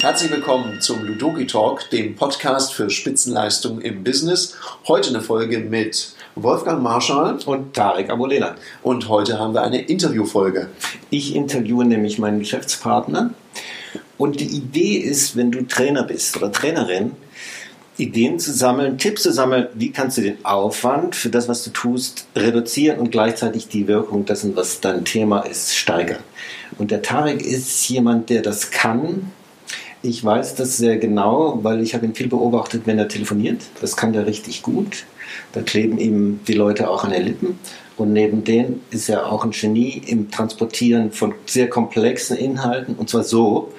Herzlich willkommen zum Ludoki Talk, dem Podcast für Spitzenleistung im Business. Heute eine Folge mit Wolfgang Marschall und Tarek Abulena. Und heute haben wir eine Interviewfolge. Ich interviewe nämlich meinen Geschäftspartner. Und die Idee ist, wenn du Trainer bist oder Trainerin, Ideen zu sammeln, Tipps zu sammeln, wie kannst du den Aufwand für das, was du tust, reduzieren und gleichzeitig die Wirkung dessen, was dein Thema ist, steigern. Und der Tarek ist jemand, der das kann. Ich weiß das sehr genau, weil ich habe ihn viel beobachtet, wenn er telefoniert. Das kann er richtig gut. Da kleben ihm die Leute auch an den Lippen. Und neben dem ist er auch ein Genie im Transportieren von sehr komplexen Inhalten. Und zwar so,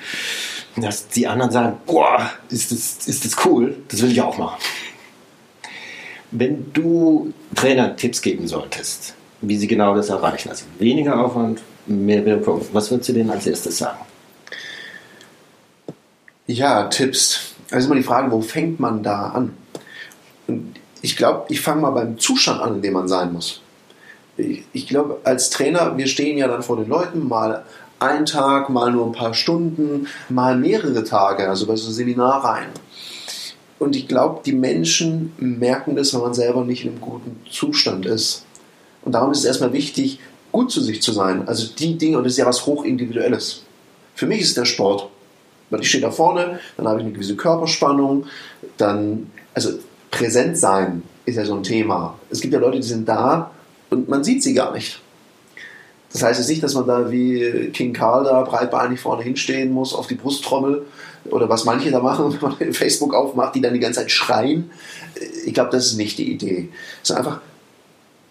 dass die anderen sagen, boah, ist das, ist das cool, das will ich auch machen. Wenn du Trainern Tipps geben solltest, wie sie genau das erreichen, also weniger Aufwand, mehr Wirkung, was würdest du denen als erstes sagen? Ja, Tipps. Also immer die Frage, wo fängt man da an? Und ich glaube, ich fange mal beim Zustand an, in dem man sein muss. Ich, ich glaube, als Trainer, wir stehen ja dann vor den Leuten, mal ein Tag, mal nur ein paar Stunden, mal mehrere Tage, also bei so Seminarreihen. Und ich glaube, die Menschen merken das, wenn man selber nicht in einem guten Zustand ist. Und darum ist es erstmal wichtig, gut zu sich zu sein. Also die Dinge, und das ist ja was hochindividuelles. Für mich ist der Sport. Ich stehe da vorne, dann habe ich eine gewisse Körperspannung, dann, also präsent sein ist ja so ein Thema. Es gibt ja Leute, die sind da und man sieht sie gar nicht. Das heißt jetzt nicht, dass man da wie King Karl da breitbeinig vorne hinstehen muss, auf die Brusttrommel oder was manche da machen, wenn man Facebook aufmacht, die dann die ganze Zeit schreien. Ich glaube, das ist nicht die Idee. Es ist einfach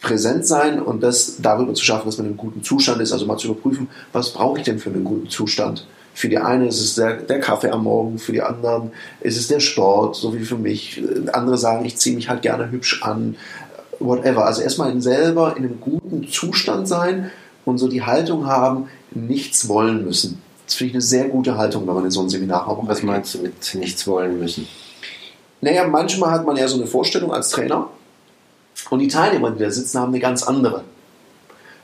präsent sein und das darüber zu schaffen, dass man in einem guten Zustand ist, also mal zu überprüfen, was brauche ich denn für einen guten Zustand. Für die eine ist es der, der, Kaffee am Morgen, für die anderen ist es der Sport, so wie für mich. Andere sagen, ich ziehe mich halt gerne hübsch an, whatever. Also erstmal selber in einem guten Zustand sein und so die Haltung haben, nichts wollen müssen. Das finde ich eine sehr gute Haltung, wenn man in so ein Seminar kommt. Was meinst du mit nichts wollen müssen? Naja, manchmal hat man ja so eine Vorstellung als Trainer und die Teilnehmer, die da sitzen, haben eine ganz andere.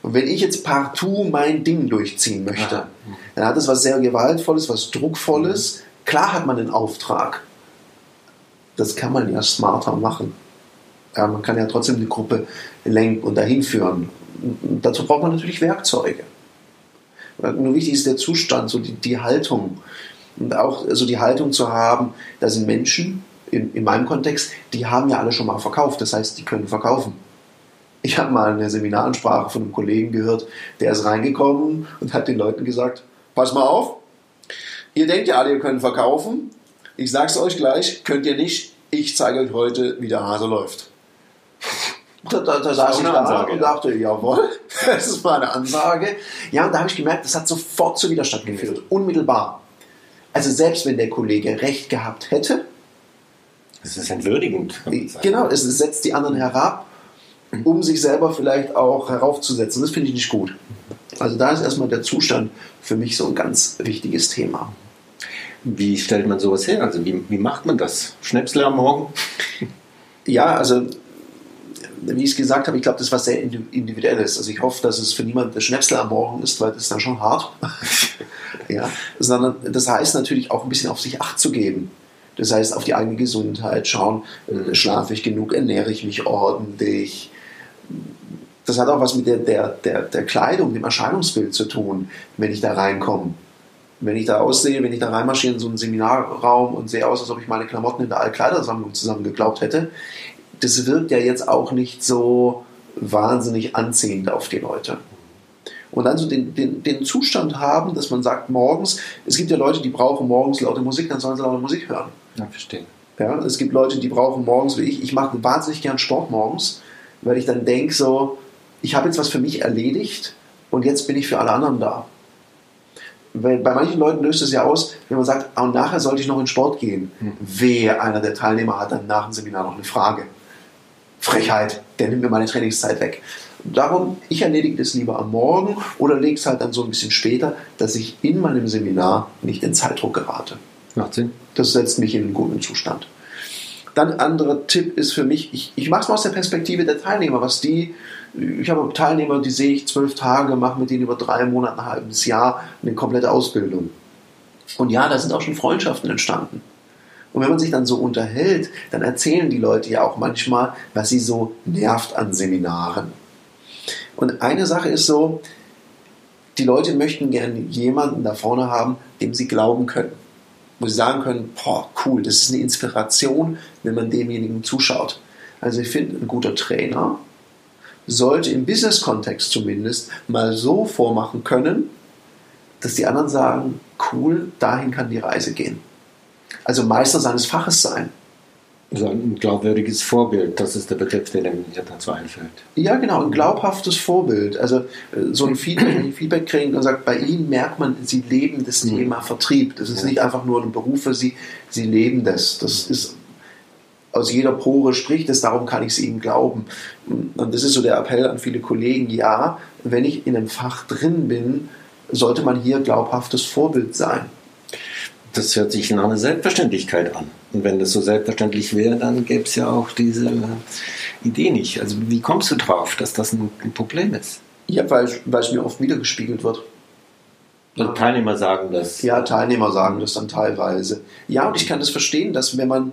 Und wenn ich jetzt partout mein Ding durchziehen möchte, Aha. dann hat es was sehr Gewaltvolles, was Druckvolles. Klar hat man einen Auftrag. Das kann man ja smarter machen. Ja, man kann ja trotzdem eine Gruppe lenken und dahin führen dazu braucht man natürlich Werkzeuge. Nur wichtig ist der Zustand, so die, die Haltung. Und auch so die Haltung zu haben, da sind Menschen, in, in meinem Kontext, die haben ja alle schon mal verkauft. Das heißt, die können verkaufen. Ich habe mal eine Seminaransprache von einem Kollegen gehört, der ist reingekommen und hat den Leuten gesagt, pass mal auf, ihr denkt ja alle, ihr könnt verkaufen. Ich sage es euch gleich, könnt ihr nicht. Ich zeige euch heute, wie der Hase läuft. Da, da, da saß ich da Ansage, und dachte, jawohl, das ist mal eine Ansage. Ja, und da habe ich gemerkt, das hat sofort zu Widerstand geführt, unmittelbar. Also selbst wenn der Kollege recht gehabt hätte, das ist entwürdigend. Genau, es setzt die anderen herab, um sich selber vielleicht auch heraufzusetzen. Das finde ich nicht gut. Also da ist erstmal der Zustand für mich so ein ganz wichtiges Thema. Wie stellt man sowas her? Also wie, wie macht man das? Schnäpsle am Morgen? Ja, also wie ich es gesagt habe, ich glaube, das ist was sehr Individuelles. Also ich hoffe, dass es für niemanden der Schnäpsel am Morgen ist, weil das ist dann schon hart. ja, sondern das heißt natürlich auch ein bisschen auf sich Acht zu geben. Das heißt, auf die eigene Gesundheit schauen, äh, schlafe ich genug, ernähre ich mich ordentlich. Das hat auch was mit der, der, der, der Kleidung, dem Erscheinungsbild zu tun, wenn ich da reinkomme. Wenn ich da aussehe, wenn ich da reinmarschiere in so einen Seminarraum und sehe aus, als ob ich meine Klamotten in der Altkleidersammlung zusammengeglaubt hätte, das wirkt ja jetzt auch nicht so wahnsinnig anziehend auf die Leute. Und dann so den, den, den Zustand haben, dass man sagt, morgens, es gibt ja Leute, die brauchen morgens laute Musik, dann sollen sie laute Musik hören. Ja, verstehe. Ja, es gibt Leute, die brauchen morgens, wie ich, ich mache wahnsinnig gern Sport morgens, weil ich dann denke so, ich habe jetzt was für mich erledigt und jetzt bin ich für alle anderen da. Weil bei manchen Leuten löst es ja aus, wenn man sagt, ah, und nachher sollte ich noch in Sport gehen. Hm. Wer einer der Teilnehmer hat dann nach dem Seminar noch eine Frage. Frechheit, der nimmt mir meine Trainingszeit weg. Darum, ich erledige das lieber am Morgen oder lege es halt dann so ein bisschen später, dass ich in meinem Seminar nicht in Zeitdruck gerate. Macht Sinn. Das setzt mich in einen guten Zustand. Dann ein anderer Tipp ist für mich, ich, ich mache es mal aus der Perspektive der Teilnehmer, was die, ich habe Teilnehmer, die sehe ich zwölf Tage, mache mit denen über drei Monate, ein halbes Jahr eine komplette Ausbildung. Und ja, da sind auch schon Freundschaften entstanden. Und wenn man sich dann so unterhält, dann erzählen die Leute ja auch manchmal, was sie so nervt an Seminaren. Und eine Sache ist so, die Leute möchten gerne jemanden da vorne haben, dem sie glauben können. Wo sie sagen können, boah, cool, das ist eine Inspiration, wenn man demjenigen zuschaut. Also ich finde, ein guter Trainer sollte im Business-Kontext zumindest mal so vormachen können, dass die anderen sagen, cool, dahin kann die Reise gehen. Also Meister seines Faches sein. Also ein glaubwürdiges Vorbild, das ist der Begriff, der mir dazu einfällt. Ja, genau, ein glaubhaftes Vorbild. Also äh, so ein Feedback, wenn ich Feedback kriege und sagt, bei Ihnen merkt man, Sie leben das mhm. Thema Vertrieb. Das ist ja. nicht einfach nur ein Beruf für Sie, Sie leben das. Das ist aus jeder Pore spricht es, darum kann ich es Ihnen glauben. Und das ist so der Appell an viele Kollegen, ja, wenn ich in einem Fach drin bin, sollte man hier glaubhaftes Vorbild sein. Das hört sich nach einer Selbstverständlichkeit an. Und wenn das so selbstverständlich wäre, dann gäbe es ja auch diese Idee nicht. Also wie kommst du drauf, dass das ein, Problem ist? Ja, weil, weil es mir oft wiedergespiegelt wird. Und Teilnehmer sagen das. Ja, Teilnehmer sagen das dann teilweise. Ja, und ich kann das verstehen, dass wenn man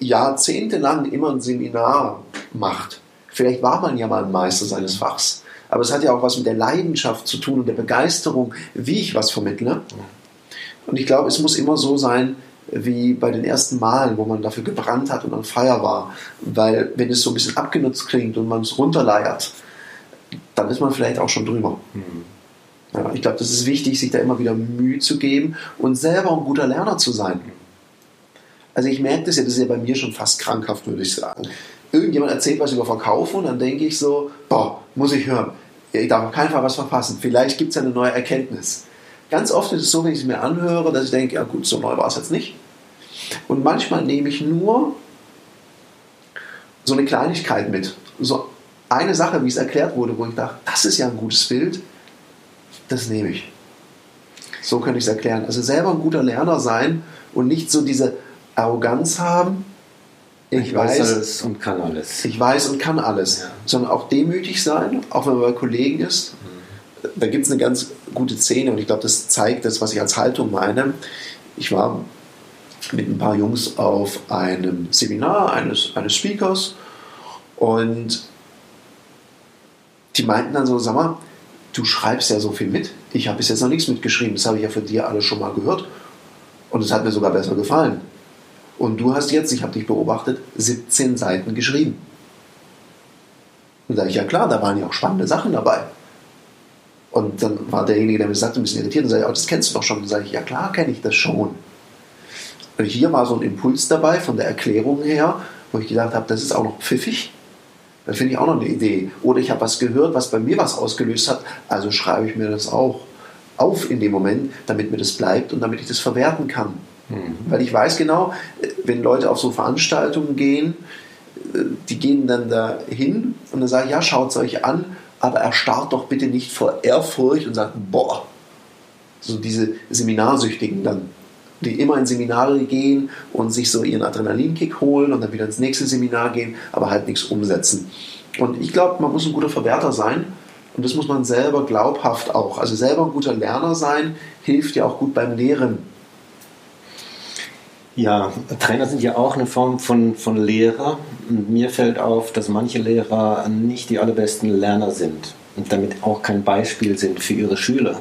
jahrzehntelang immer ein Seminar macht, vielleicht war man ja mal ein Meister seines Fachs, aber es hat ja auch was mit der Leidenschaft zu tun und der Begeisterung, wie ich was vermittle. Und ich glaube, es muss immer so sein, wie bei den ersten Malen, wo man dafür gebrannt hat und an Feier war. Weil wenn es so ein bisschen abgenutzt klingt und man es runterleiert, dann ist man vielleicht auch schon drüber. Mhm. Ja, ich glaube, das ist wichtig, sich da immer wieder Mühe zu geben und selber ein guter Lerner zu sein. Also ich merke das ja, das ist ja bei mir schon fast krankhaft, würde ich sagen. Irgendjemand erzählt was über Verkaufen und dann denke ich so, boah, muss ich hören. Ich darf auf keinen Fall was verpassen. Vielleicht gibt es ja eine neue Erkenntnis. Ganz oft ist es so, wenn ich es mir anhöre, dass ich denke, ja gut, so neu war es jetzt nicht. Und manchmal nehme ich nur so eine Kleinigkeit mit. So eine Sache, wie es erklärt wurde, wo ich dachte, das ist ja ein gutes Bild, das nehme ich. So könnte ich es erklären. Also selber ein guter Lerner sein und nicht so diese Arroganz haben. Ich, ich weiß, weiß, alles und kann alles. Ich weiß und kann alles. Ja. Sondern auch demütig sein, auch wenn man bei Kollegen ist. Mhm. Da gibt es eine ganz gute Szene und ich glaube, das zeigt das, was ich als Haltung meine. Ich war mit ein paar Jungs auf einem Seminar eines, eines Speakers und die meinten dann so, sag mal, du schreibst ja so viel mit. Ich habe bis jetzt noch nichts mitgeschrieben, das habe ich ja von dir alles schon mal gehört und es hat mir sogar besser gefallen. Und du hast jetzt, ich habe dich beobachtet, 17 Seiten geschrieben. Und da sage ich, ja klar, da waren ja auch spannende Sachen dabei. Und dann war derjenige, der mir sagte, ein bisschen irritiert und sagte, oh, das kennst du doch schon. Und dann sage ich, ja klar kenne ich das schon. Und hier war so ein Impuls dabei von der Erklärung her, wo ich gedacht habe, das ist auch noch pfiffig. Das finde ich auch noch eine Idee. Oder ich habe was gehört, was bei mir was ausgelöst hat, also schreibe ich mir das auch auf in dem Moment, damit mir das bleibt und damit ich das verwerten kann. Mhm. Weil ich weiß genau, wenn Leute auf so Veranstaltungen gehen, die gehen dann da hin und dann sage ich, ja, schaut es euch an, aber erstarrt doch bitte nicht vor Ehrfurcht und sagt, boah, so diese Seminarsüchtigen dann, die immer in Seminare gehen und sich so ihren Adrenalinkick holen und dann wieder ins nächste Seminar gehen, aber halt nichts umsetzen. Und ich glaube, man muss ein guter Verwerter sein und das muss man selber glaubhaft auch. Also selber ein guter Lerner sein hilft ja auch gut beim Lehren. Ja, Trainer sind ja auch eine Form von, von Lehrer. Und mir fällt auf, dass manche Lehrer nicht die allerbesten Lerner sind und damit auch kein Beispiel sind für ihre Schüler.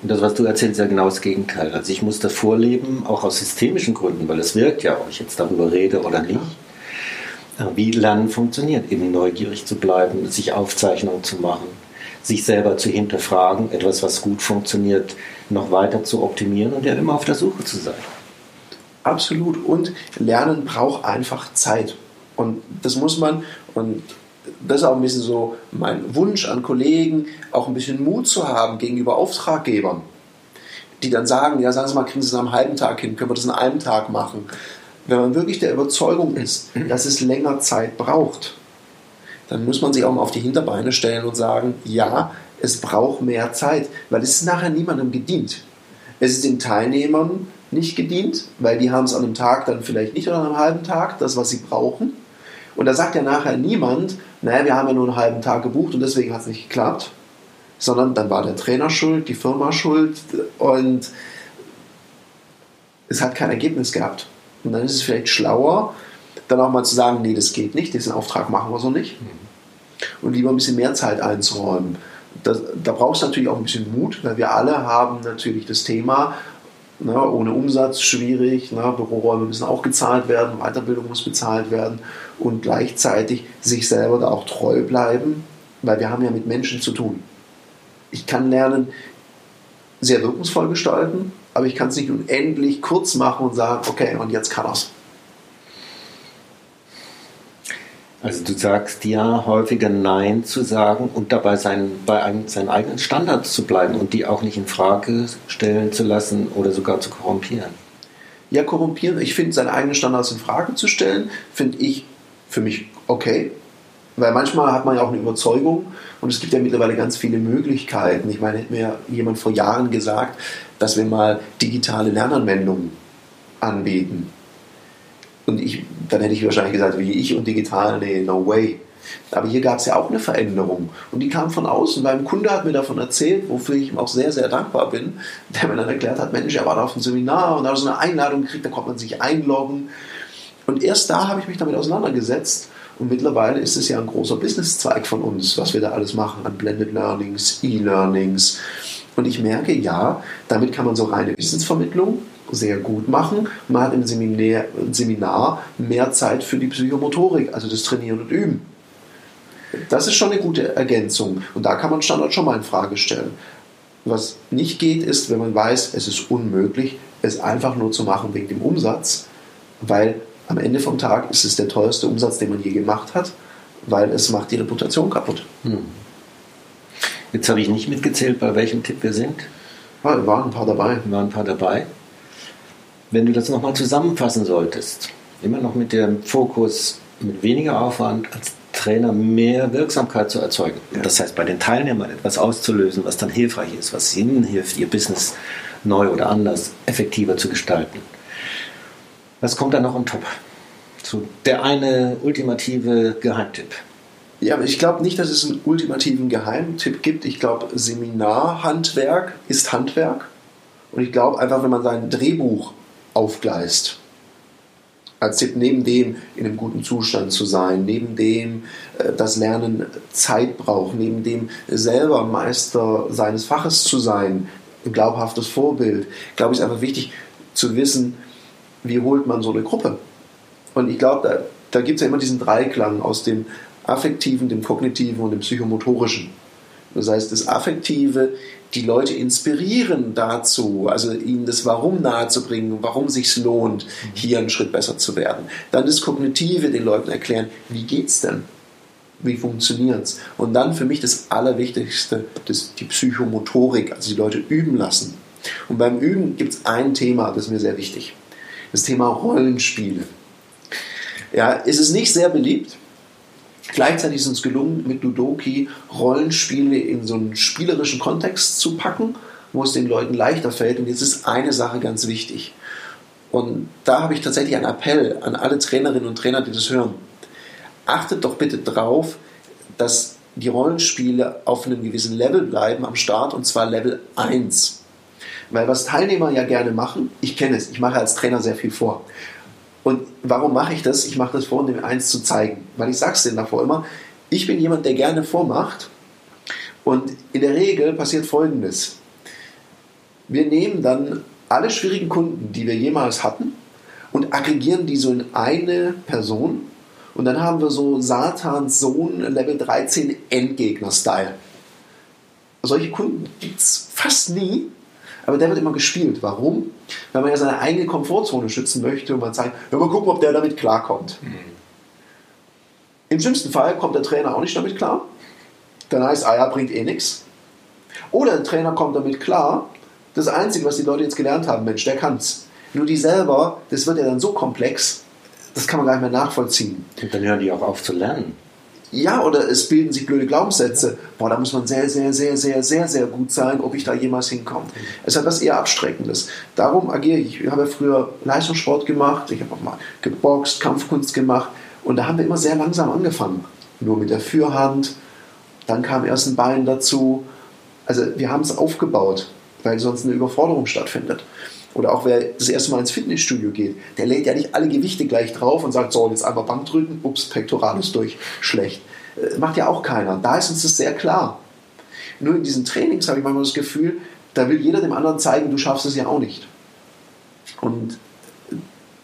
Und das, was du erzählst, ist ja genau das Gegenteil. Also ich muss davor leben, auch aus systemischen Gründen, weil es wirkt ja, ob ich jetzt darüber rede oder nicht, wie Lernen funktioniert. Eben neugierig zu bleiben, sich Aufzeichnungen zu machen, sich selber zu hinterfragen, etwas, was gut funktioniert, noch weiter zu optimieren und ja immer auf der Suche zu sein. Absolut. Und Lernen braucht einfach Zeit. Und das muss man, und das ist auch ein bisschen so mein Wunsch an Kollegen, auch ein bisschen Mut zu haben gegenüber Auftraggebern, die dann sagen, ja, sagen Sie mal, kriegen Sie es am halben Tag hin, können wir das an einem Tag machen. Wenn man wirklich der Überzeugung ist, dass es länger Zeit braucht, dann muss man sich auch mal auf die Hinterbeine stellen und sagen, ja, es braucht mehr Zeit, weil es ist nachher niemandem gedient. Es ist den Teilnehmern nicht gedient, weil die haben es an einem Tag dann vielleicht nicht oder an einem halben Tag, das, was sie brauchen. Und da sagt ja nachher niemand, naja, wir haben ja nur einen halben Tag gebucht und deswegen hat es nicht geklappt, sondern dann war der Trainer schuld, die Firma schuld und es hat kein Ergebnis gehabt. Und dann ist es vielleicht schlauer, dann auch mal zu sagen, nee, das geht nicht, diesen Auftrag machen wir so nicht. Und lieber ein bisschen mehr Zeit einzuräumen. Das, da brauchst du natürlich auch ein bisschen Mut, weil wir alle haben natürlich das Thema, ne, ohne Umsatz schwierig, ne, Büroräume müssen auch gezahlt werden, Weiterbildung muss bezahlt werden und gleichzeitig sich selber da auch treu bleiben, weil wir haben ja mit Menschen zu tun. Ich kann lernen, sehr wirkungsvoll gestalten, aber ich kann es nicht unendlich kurz machen und sagen, okay, und jetzt kann er's. Also du sagst ja häufiger Nein zu sagen und dabei sein, bei einem, seinen eigenen Standards zu bleiben und die auch nicht in Frage stellen zu lassen oder sogar zu korrumpieren. Ja, korrumpieren. Ich finde, seine eigenen Standards in Frage zu stellen, finde ich für mich okay. Weil manchmal hat man ja auch eine Überzeugung und es gibt ja mittlerweile ganz viele Möglichkeiten. Ich meine, hätte mir jemand vor Jahren gesagt, dass wir mal digitale Lernanwendungen anbieten. Und ich, dann hätte ich wahrscheinlich gesagt, wie ich und digital, nee, no way. Aber hier gab es ja auch eine Veränderung. Und die kam von außen, ein Kunde hat mir davon erzählt, wofür ich ihm auch sehr, sehr dankbar bin, der mir dann erklärt hat, Mensch, er war da auf einem Seminar und hat so eine Einladung gekriegt, da konnte man sich einloggen. Und erst da habe ich mich damit auseinandergesetzt. Und mittlerweile ist es ja ein großer Businesszweig von uns, was wir da alles machen an Blended Learnings, E-Learnings. Und ich merke, ja, damit kann man so reine Wissensvermittlung sehr gut machen. Man hat im Seminar, Seminar mehr Zeit für die Psychomotorik, also das Trainieren und Üben. Das ist schon eine gute Ergänzung. Und da kann man Standard schon mal in Frage stellen. Was nicht geht, ist, wenn man weiß, es ist unmöglich, es einfach nur zu machen wegen dem Umsatz, weil am Ende vom Tag ist es der teuerste Umsatz, den man je gemacht hat, weil es macht die Reputation kaputt. Hm. Jetzt habe ich nicht mitgezählt, bei welchem Tipp wir sind. Ja, da waren ein paar dabei. waren ein paar dabei. Wenn du das nochmal zusammenfassen solltest, immer noch mit dem Fokus, mit weniger Aufwand als Trainer mehr Wirksamkeit zu erzeugen. Ja. Das heißt, bei den Teilnehmern etwas auszulösen, was dann hilfreich ist, was ihnen hilft, ihr Business neu oder anders effektiver zu gestalten. Was kommt da noch on top? So der eine ultimative Geheimtipp. Ja, aber ich glaube nicht, dass es einen ultimativen Geheimtipp gibt. Ich glaube, Seminarhandwerk ist Handwerk. Und ich glaube einfach, wenn man sein Drehbuch aufgleist, als Tipp neben dem in einem guten Zustand zu sein, neben dem äh, das Lernen Zeit braucht, neben dem selber Meister seines Faches zu sein, ein glaubhaftes Vorbild, glaube ich, ist einfach wichtig zu wissen, wie holt man so eine Gruppe? Und ich glaube, da, da gibt es ja immer diesen Dreiklang aus dem Affektiven, dem Kognitiven und dem Psychomotorischen. Das heißt, das Affektive, die Leute inspirieren dazu, also ihnen das Warum nahezubringen, warum es sich lohnt, hier einen Schritt besser zu werden. Dann das Kognitive, den Leuten erklären, wie geht's denn? Wie funktioniert es? Und dann für mich das Allerwichtigste, das, die Psychomotorik, also die Leute üben lassen. Und beim Üben gibt es ein Thema, das ist mir sehr wichtig das Thema Rollenspiele. Ja, ist es nicht sehr beliebt. Gleichzeitig ist uns gelungen, mit Ludoki Rollenspiele in so einen spielerischen Kontext zu packen, wo es den Leuten leichter fällt. Und jetzt ist eine Sache ganz wichtig. Und da habe ich tatsächlich einen Appell an alle Trainerinnen und Trainer, die das hören. Achtet doch bitte drauf, dass die Rollenspiele auf einem gewissen Level bleiben am Start, und zwar Level 1. Weil was Teilnehmer ja gerne machen, ich kenne es, ich mache als Trainer sehr viel vor. Und warum mache ich das? Ich mache das vor, um dem eins zu zeigen. Weil ich sage es denen davor immer, ich bin jemand, der gerne vormacht. Und in der Regel passiert Folgendes. Wir nehmen dann alle schwierigen Kunden, die wir jemals hatten, und aggregieren die so in eine Person. Und dann haben wir so Satans Sohn Level 13 Endgegner-Style. Solche Kunden gibt es fast nie, aber der wird immer gespielt. Warum? Weil man ja seine eigene Komfortzone schützen möchte und man sagt, ja, mal gucken, ob der damit klarkommt. Mhm. Im schlimmsten Fall kommt der Trainer auch nicht damit klar. Dann heißt, ah ja, bringt eh nichts. Oder der Trainer kommt damit klar. Das Einzige, was die Leute jetzt gelernt haben, Mensch, der kann's. Nur die selber, das wird ja dann so komplex, das kann man gar nicht mehr nachvollziehen. Und dann hören die auch auf zu lernen. Ja, oder es bilden sich blöde Glaubenssätze. Boah, da muss man sehr, sehr, sehr, sehr, sehr, sehr gut sein, ob ich da jemals hinkomme. Es hat was eher Abstreckendes. Darum agiere ich. Ich habe früher Leistungssport gemacht, ich habe auch mal geboxt, Kampfkunst gemacht und da haben wir immer sehr langsam angefangen. Nur mit der Fürhand, dann kam erst ein Bein dazu. Also wir haben es aufgebaut. Weil sonst eine Überforderung stattfindet. Oder auch wer das erste Mal ins Fitnessstudio geht, der lädt ja nicht alle Gewichte gleich drauf und sagt, so, jetzt einmal Bank drücken, ups, Pektoralis durch, schlecht. Äh, macht ja auch keiner. Da ist uns das sehr klar. Nur in diesen Trainings habe ich manchmal das Gefühl, da will jeder dem anderen zeigen, du schaffst es ja auch nicht. Und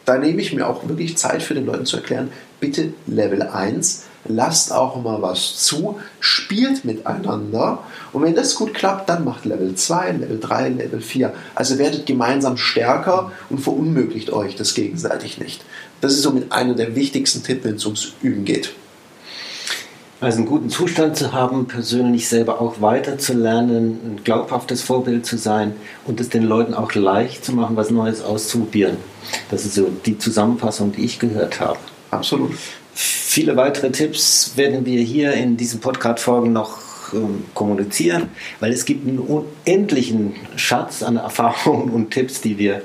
da nehme ich mir auch wirklich Zeit für den Leuten zu erklären, bitte Level 1, lasst auch mal was zu, spielt miteinander und wenn das gut klappt, dann macht Level 2, Level 3, Level 4. Also werdet gemeinsam stärker und verunmöglicht euch das gegenseitig nicht. Das ist somit einer der wichtigsten Tipps, wenn es ums Üben geht. Also einen guten Zustand zu haben, persönlich selber auch weiterzulernen, ein glaubhaftes Vorbild zu sein und es den Leuten auch leicht zu machen, was Neues auszuprobieren. Das ist so die Zusammenfassung, die ich gehört habe. Absolut. Viele weitere Tipps werden wir hier in diesen Podcast-Folgen noch ähm, kommunizieren, weil es gibt einen unendlichen Schatz an Erfahrungen und Tipps, die wir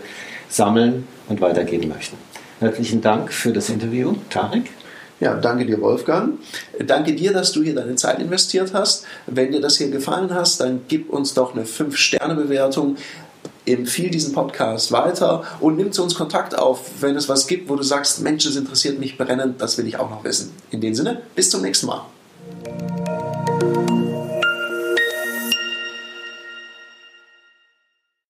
sammeln und weitergeben möchten. Herzlichen Dank für das Interview, Tarek. Ja, danke dir, Wolfgang. Danke dir, dass du hier deine Zeit investiert hast. Wenn dir das hier gefallen hat, dann gib uns doch eine 5-Sterne-Bewertung. Empfiehl diesen Podcast weiter und nimm zu uns Kontakt auf, wenn es was gibt, wo du sagst, Mensch, das interessiert mich brennend, das will ich auch noch wissen. In dem Sinne, bis zum nächsten Mal.